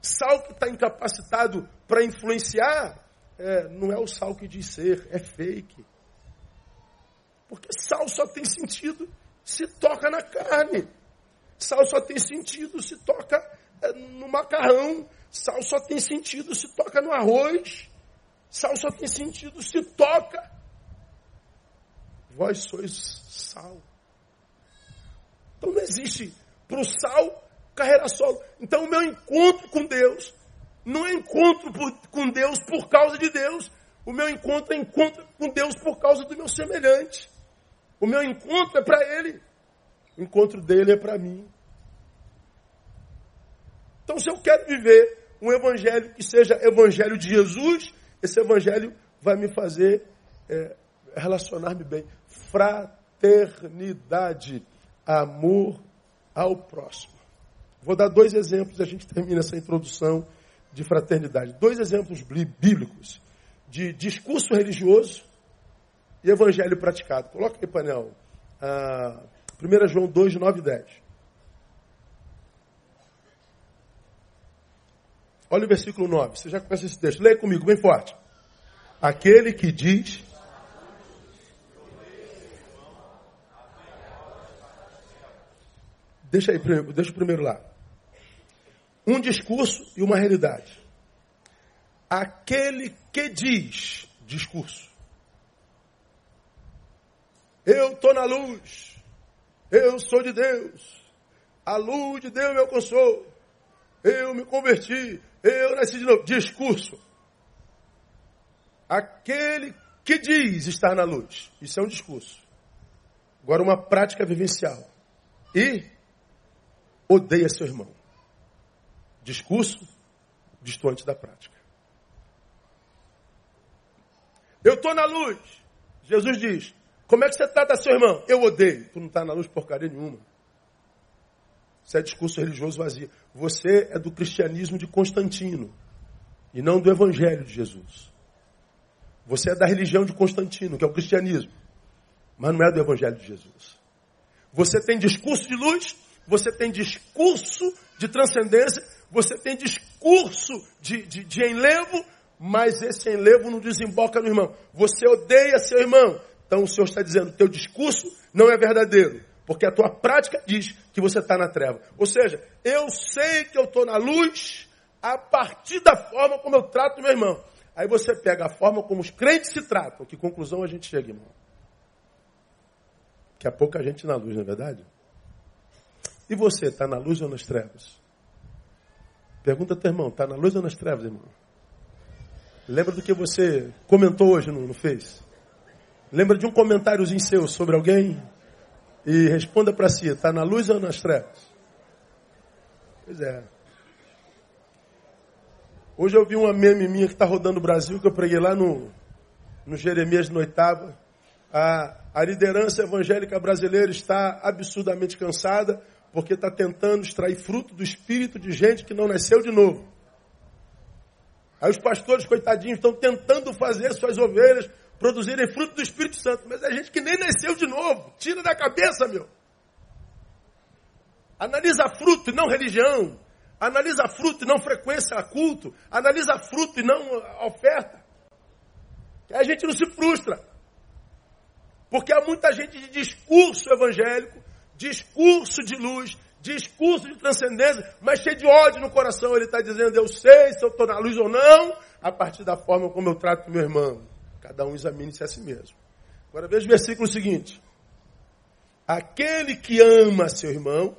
sal que está incapacitado para influenciar, é, não é o sal que diz ser, é fake. Porque sal só tem sentido se toca na carne. Sal só tem sentido se toca é, no macarrão. Sal só tem sentido se toca no arroz. Sal só tem sentido se toca Vós sois sal. Então não existe para o sal carreira solo. Então o meu encontro com Deus não é encontro por, com Deus por causa de Deus. O meu encontro é encontro com Deus por causa do meu semelhante. O meu encontro é para Ele. O encontro dele é para mim. Então, se eu quero viver um evangelho que seja evangelho de Jesus, esse evangelho vai me fazer é, relacionar-me bem fraternidade, amor ao próximo. Vou dar dois exemplos, a gente termina essa introdução de fraternidade. Dois exemplos bíblicos de discurso religioso e evangelho praticado. Coloca aí, painel. Ah, 1 João 2, 9 e 10. Olha o versículo 9. Você já conhece esse texto. Leia comigo, bem forte. Aquele que diz Deixa aí, deixa o primeiro lá. Um discurso e uma realidade. Aquele que diz discurso. Eu estou na luz. Eu sou de Deus. A luz de Deus me alcançou. Eu me converti. Eu nasci de novo. Discurso. Aquele que diz estar na luz. Isso é um discurso. Agora, uma prática vivencial. E odeia seu irmão. Discurso distante da prática. Eu estou na luz. Jesus diz: Como é que você trata seu irmão? Eu odeio. Tu não está na luz porcaria nenhuma. Isso é discurso religioso vazio. Você é do cristianismo de Constantino e não do evangelho de Jesus. Você é da religião de Constantino, que é o cristianismo, mas não é do evangelho de Jesus. Você tem discurso de luz, você tem discurso de transcendência, você tem discurso de, de, de enlevo, mas esse enlevo não desemboca no irmão. Você odeia seu irmão. Então o Senhor está dizendo, teu discurso não é verdadeiro. Porque a tua prática diz que você está na treva. Ou seja, eu sei que eu estou na luz a partir da forma como eu trato meu irmão. Aí você pega a forma como os crentes se tratam. Que conclusão a gente chega, irmão? Que há pouca gente na luz, não é verdade? E você, está na luz ou nas trevas? Pergunta teu irmão, está na luz ou nas trevas, irmão? Lembra do que você comentou hoje, não, não fez? Lembra de um comentáriozinho seu sobre alguém? E responda para si, está na luz ou nas trevas? Pois é. Hoje eu vi uma meme minha que está rodando o Brasil, que eu preguei lá no, no Jeremias no oitava. A, a liderança evangélica brasileira está absurdamente cansada, porque está tentando extrair fruto do espírito de gente que não nasceu de novo. Aí os pastores, coitadinhos, estão tentando fazer suas ovelhas produzirem fruto do Espírito Santo. Mas é gente que nem nasceu de novo. Tira da cabeça, meu. Analisa fruto e não religião. Analisa fruto e não frequência a culto. Analisa fruto e não oferta. Que a gente não se frustra. Porque há muita gente de discurso evangélico, discurso de luz, discurso de transcendência, mas cheio de ódio no coração. Ele está dizendo, eu sei se eu estou na luz ou não, a partir da forma como eu trato meu irmão. Cada um examine-se a si mesmo. Agora veja o versículo seguinte. Aquele que ama seu irmão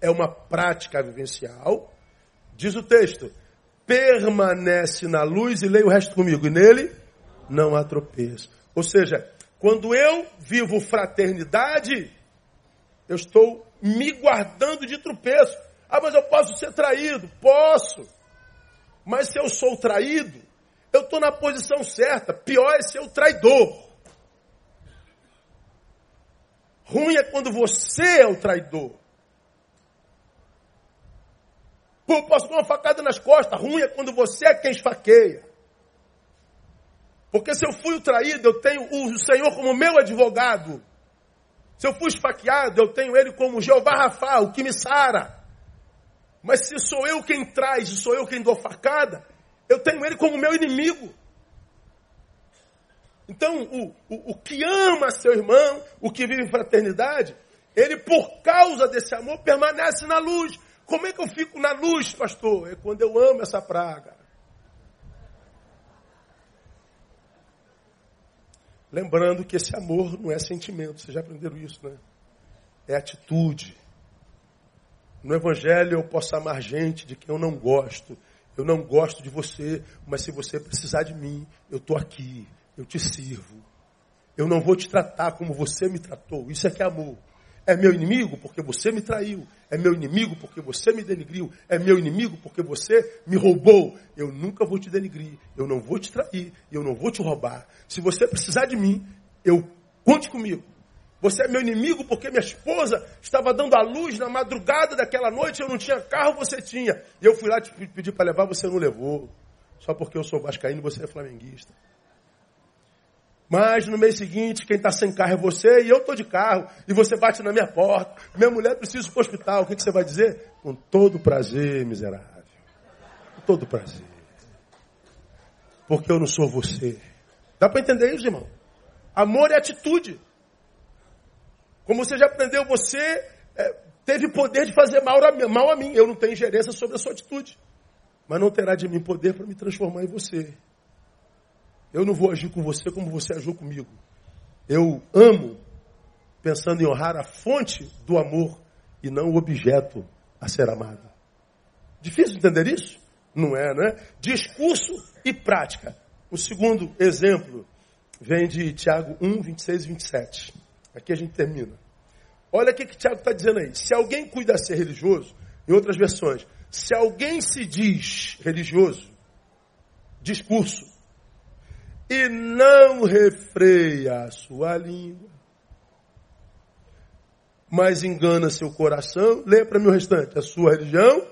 é uma prática vivencial. Diz o texto, permanece na luz e leia o resto comigo. E nele não há tropeço. Ou seja, quando eu vivo fraternidade, eu estou me guardando de tropeço. Ah, mas eu posso ser traído. Posso. Mas se eu sou traído, eu estou na posição certa. Pior é ser o traidor. Ruim é quando você é o traidor. Pô, posso dar uma facada nas costas. Ruim é quando você é quem esfaqueia. Porque se eu fui o traído, eu tenho o Senhor como meu advogado. Se eu fui esfaqueado, eu tenho ele como Jeová Rafa, o que me sara. Mas se sou eu quem traz e sou eu quem dou facada, eu tenho ele como meu inimigo. Então, o, o, o que ama seu irmão, o que vive em fraternidade, ele, por causa desse amor, permanece na luz. Como é que eu fico na luz, pastor? É quando eu amo essa praga. Lembrando que esse amor não é sentimento, vocês já aprenderam isso, né? É atitude. No Evangelho eu posso amar gente de quem eu não gosto, eu não gosto de você, mas se você precisar de mim, eu estou aqui, eu te sirvo. Eu não vou te tratar como você me tratou. Isso é que é amor. É meu inimigo porque você me traiu. É meu inimigo porque você me denigriu. É meu inimigo porque você me roubou. Eu nunca vou te denigrir. Eu não vou te trair. Eu não vou te roubar. Se você precisar de mim, eu conte comigo. Você é meu inimigo porque minha esposa estava dando a luz na madrugada daquela noite, eu não tinha carro, você tinha. E eu fui lá te pedir para levar, você não levou. Só porque eu sou vascaíno, você é flamenguista. Mas no mês seguinte, quem está sem carro é você e eu estou de carro. E você bate na minha porta. Minha mulher precisa ir para o hospital. O que, que você vai dizer? Com todo prazer, miserável. Com todo prazer. Porque eu não sou você. Dá para entender isso, irmão? Amor é atitude. Como você já aprendeu, você é, teve poder de fazer mal a, mal a mim. Eu não tenho ingerência sobre a sua atitude. Mas não terá de mim poder para me transformar em você. Eu não vou agir com você como você agiu comigo. Eu amo pensando em honrar a fonte do amor e não o objeto a ser amado. Difícil entender isso? Não é, não é? Discurso e prática. O segundo exemplo vem de Tiago 1, 26 e 27. Aqui a gente termina. Olha o que, que Tiago está dizendo aí. Se alguém cuida ser religioso, em outras versões, se alguém se diz religioso, discurso, e não refreia a sua língua, mas engana seu coração, lê para mim o restante. A sua religião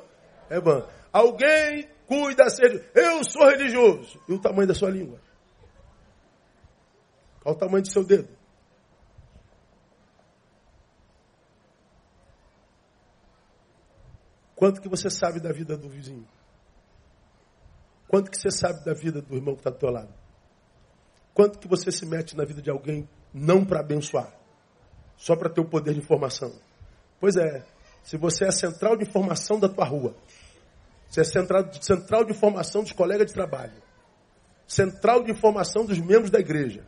é vã. Alguém cuida ser. Eu sou religioso. E o tamanho da sua língua? Qual o tamanho do seu dedo? Quanto que você sabe da vida do vizinho? Quanto que você sabe da vida do irmão que está do teu lado? Quanto que você se mete na vida de alguém não para abençoar, só para ter o poder de informação? Pois é, se você é a central de informação da tua rua, você é central, central de informação dos colegas de trabalho, central de informação dos membros da igreja.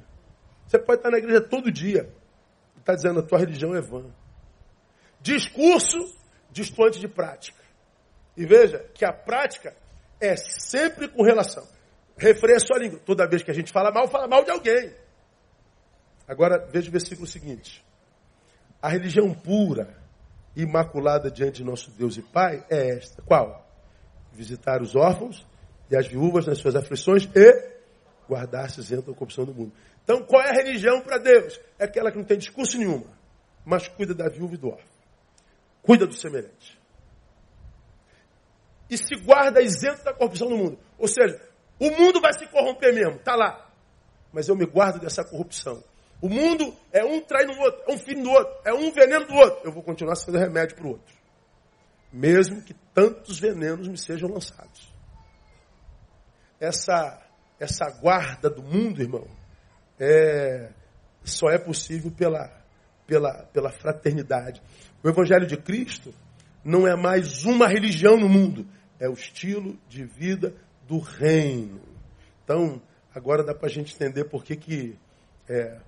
Você pode estar na igreja todo dia e está dizendo a tua religião é vã. Discurso distante de prática. E veja que a prática é sempre com relação. Refreia sua língua. Toda vez que a gente fala mal, fala mal de alguém. Agora, veja o versículo seguinte. A religião pura, imaculada diante de nosso Deus e Pai é esta. Qual? Visitar os órfãos e as viúvas nas suas aflições e guardar-se isento da corrupção do mundo. Então, qual é a religião para Deus? É aquela que não tem discurso nenhuma, mas cuida da viúva e do órfão. Cuida do semelhante. E se guarda isento da corrupção do mundo. Ou seja, o mundo vai se corromper mesmo, está lá. Mas eu me guardo dessa corrupção. O mundo é um traindo o outro, é um filho do outro, é um veneno do outro. Eu vou continuar sendo remédio para o outro. Mesmo que tantos venenos me sejam lançados. Essa, essa guarda do mundo, irmão, é, só é possível pela, pela, pela fraternidade. O Evangelho de Cristo não é mais uma religião no mundo, é o estilo de vida do reino. Então, agora dá para a gente entender por que, que é,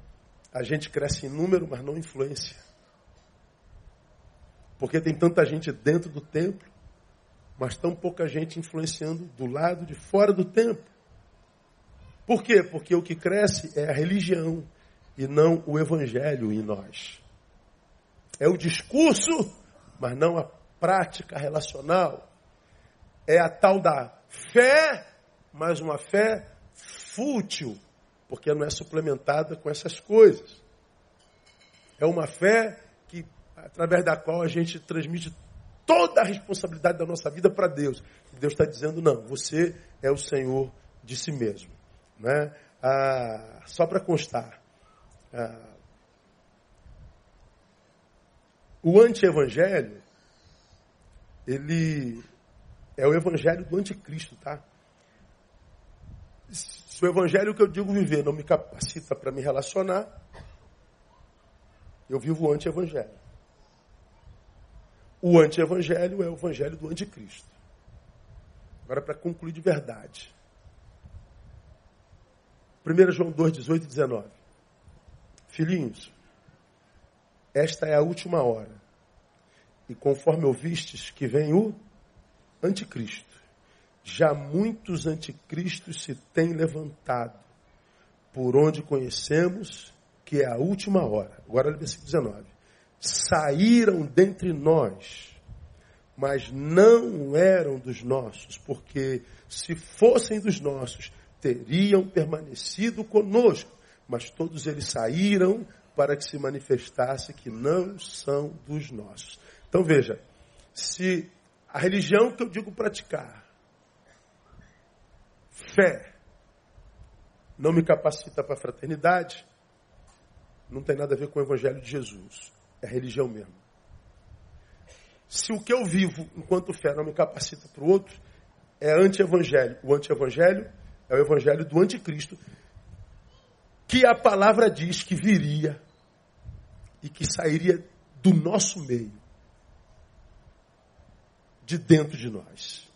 a gente cresce em número, mas não influência. Porque tem tanta gente dentro do templo, mas tão pouca gente influenciando do lado de fora do templo. Por quê? Porque o que cresce é a religião e não o evangelho em nós. É o discurso, mas não a prática relacional. É a tal da fé, mas uma fé fútil, porque não é suplementada com essas coisas. É uma fé que, através da qual a gente transmite toda a responsabilidade da nossa vida para Deus. Deus está dizendo, não, você é o Senhor de si mesmo. Né? Ah, só para constar, ah, o anti-evangelho, ele é o evangelho do anticristo, tá? Se o evangelho que eu digo viver não me capacita para me relacionar, eu vivo o anti-evangelho. O anti-evangelho é o evangelho do anticristo. Agora, para concluir de verdade. 1 João 2, 18 e 19. Filhinhos, esta é a última hora. E conforme ouvistes que vem o anticristo, já muitos anticristos se têm levantado, por onde conhecemos que é a última hora. Agora olha o versículo 19. Saíram dentre nós, mas não eram dos nossos, porque se fossem dos nossos, teriam permanecido conosco. Mas todos eles saíram para que se manifestasse que não são dos nossos. Então veja, se a religião que eu digo praticar, fé, não me capacita para a fraternidade, não tem nada a ver com o Evangelho de Jesus. É religião mesmo. Se o que eu vivo enquanto fé não me capacita para o outro, é anti-evangelho. O anti-evangelho é o evangelho do anticristo, que a palavra diz que viria e que sairia do nosso meio. De dentro de nós.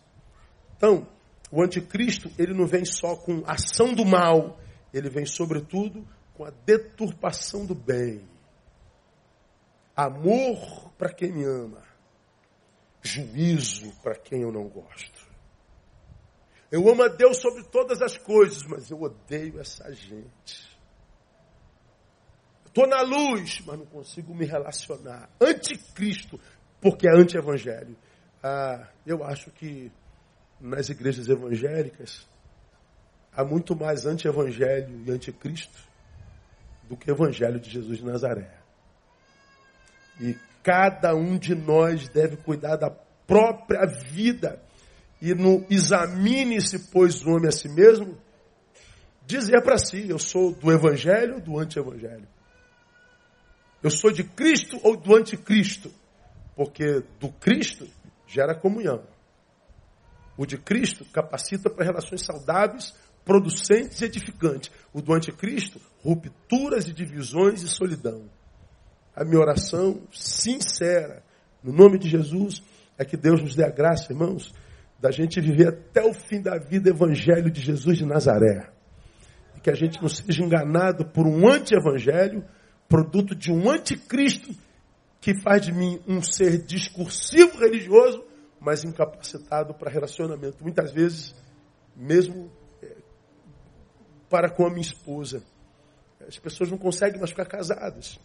Então, o anticristo, ele não vem só com ação do mal, ele vem sobretudo com a deturpação do bem. Amor para quem me ama, juízo para quem eu não gosto. Eu amo a Deus sobre todas as coisas, mas eu odeio essa gente. Estou na luz, mas não consigo me relacionar. Anticristo, porque é anti-evangelho. Ah, eu acho que nas igrejas evangélicas há muito mais anti-evangelho e anticristo do que evangelho de Jesus de Nazaré. E cada um de nós deve cuidar da própria vida e no examine-se, pois, o homem a si mesmo, dizer para si, eu sou do evangelho ou do anti-evangelho? Eu sou de Cristo ou do anticristo? Porque do Cristo gera comunhão. O de Cristo capacita para relações saudáveis, producentes e edificantes. O do anticristo, rupturas e divisões e solidão. A minha oração sincera, no nome de Jesus, é que Deus nos dê a graça, irmãos, da gente viver até o fim da vida evangelho de Jesus de Nazaré. E que a gente não seja enganado por um anti-evangelho, produto de um anticristo que faz de mim um ser discursivo religioso, mas incapacitado para relacionamento. Muitas vezes, mesmo é, para com a minha esposa. As pessoas não conseguem mais ficar casadas.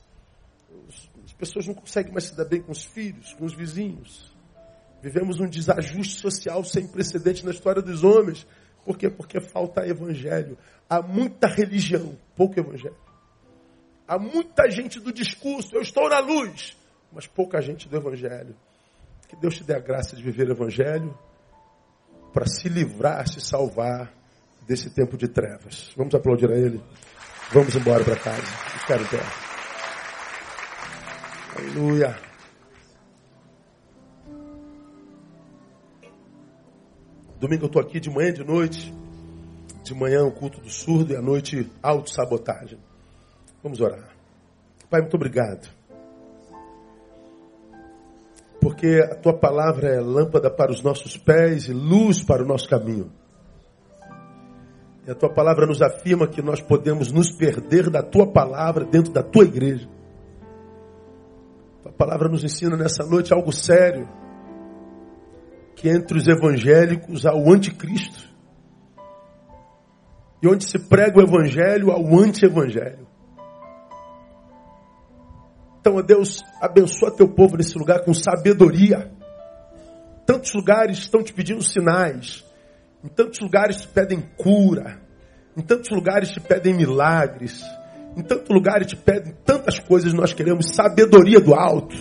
As pessoas não conseguem mais se dar bem com os filhos, com os vizinhos. Vivemos um desajuste social sem precedente na história dos homens. Por quê? Porque falta evangelho. Há muita religião, pouco evangelho. Há muita gente do discurso, eu estou na luz, mas pouca gente do evangelho. Que Deus te dê a graça de viver o Evangelho para se livrar, se salvar desse tempo de trevas. Vamos aplaudir a Ele. Vamos embora para casa. Ficar em pé. Aleluia. Domingo eu estou aqui de manhã e de noite. De manhã o culto do surdo e à noite autossabotagem. Vamos orar. Pai, muito obrigado porque a tua palavra é lâmpada para os nossos pés e luz para o nosso caminho. E a tua palavra nos afirma que nós podemos nos perder da tua palavra dentro da tua igreja. A tua palavra nos ensina nessa noite algo sério: que entre os evangélicos há o anticristo. E onde se prega o evangelho, há o anti-evangelho. Então, ó Deus, abençoa teu povo nesse lugar com sabedoria. Tantos lugares estão te pedindo sinais. Em tantos lugares te pedem cura. Em tantos lugares te pedem milagres. Em tantos lugares te pedem tantas coisas. Nós queremos sabedoria do alto.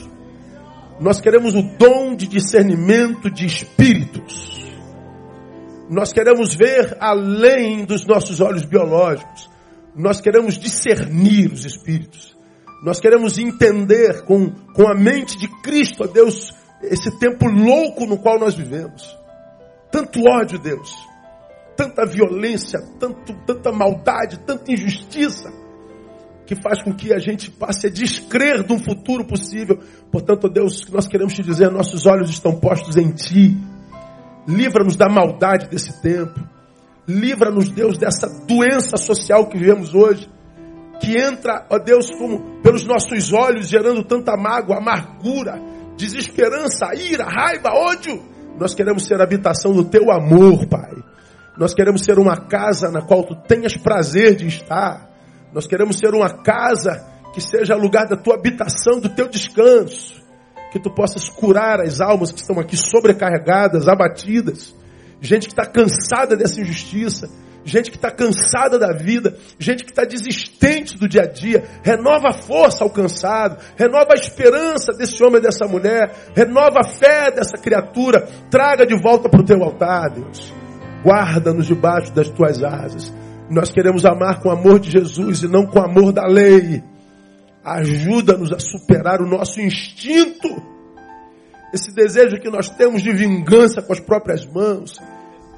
Nós queremos o dom de discernimento de espíritos. Nós queremos ver além dos nossos olhos biológicos. Nós queremos discernir os espíritos. Nós queremos entender com, com a mente de Cristo, a Deus, esse tempo louco no qual nós vivemos. Tanto ódio, Deus. Tanta violência, tanto, tanta maldade, tanta injustiça, que faz com que a gente passe a descrer de um futuro possível. Portanto, Deus, nós queremos te dizer, nossos olhos estão postos em Ti. Livra-nos da maldade desse tempo. Livra-nos, Deus, dessa doença social que vivemos hoje que entra, ó Deus, como pelos nossos olhos, gerando tanta mágoa, amargura, desesperança, ira, raiva, ódio. Nós queremos ser habitação do teu amor, Pai. Nós queremos ser uma casa na qual tu tenhas prazer de estar. Nós queremos ser uma casa que seja lugar da tua habitação, do teu descanso. Que tu possas curar as almas que estão aqui sobrecarregadas, abatidas. Gente que está cansada dessa injustiça gente que está cansada da vida, gente que está desistente do dia a dia. Renova a força ao cansado, renova a esperança desse homem e dessa mulher, renova a fé dessa criatura. Traga de volta para o teu altar, Deus. Guarda-nos debaixo das tuas asas. Nós queremos amar com o amor de Jesus e não com o amor da lei. Ajuda-nos a superar o nosso instinto, esse desejo que nós temos de vingança com as próprias mãos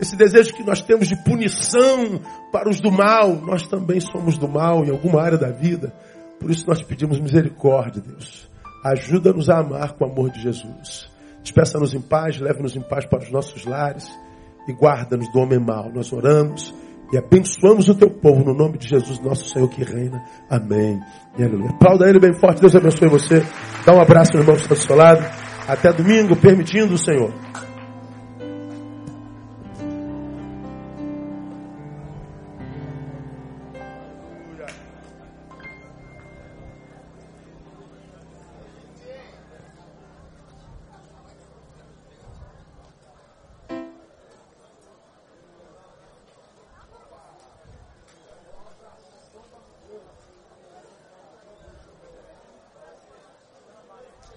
esse desejo que nós temos de punição para os do mal, nós também somos do mal em alguma área da vida. Por isso nós pedimos misericórdia, Deus. Ajuda-nos a amar com o amor de Jesus. Despeça-nos em paz, leve-nos em paz para os nossos lares e guarda-nos do homem mau. Nós oramos e abençoamos o teu povo no nome de Jesus, nosso Senhor que reina. Amém. E aleluia. Aplauda ele bem forte. Deus abençoe você. Dá um abraço no irmão que está do seu lado. Até domingo, permitindo o Senhor.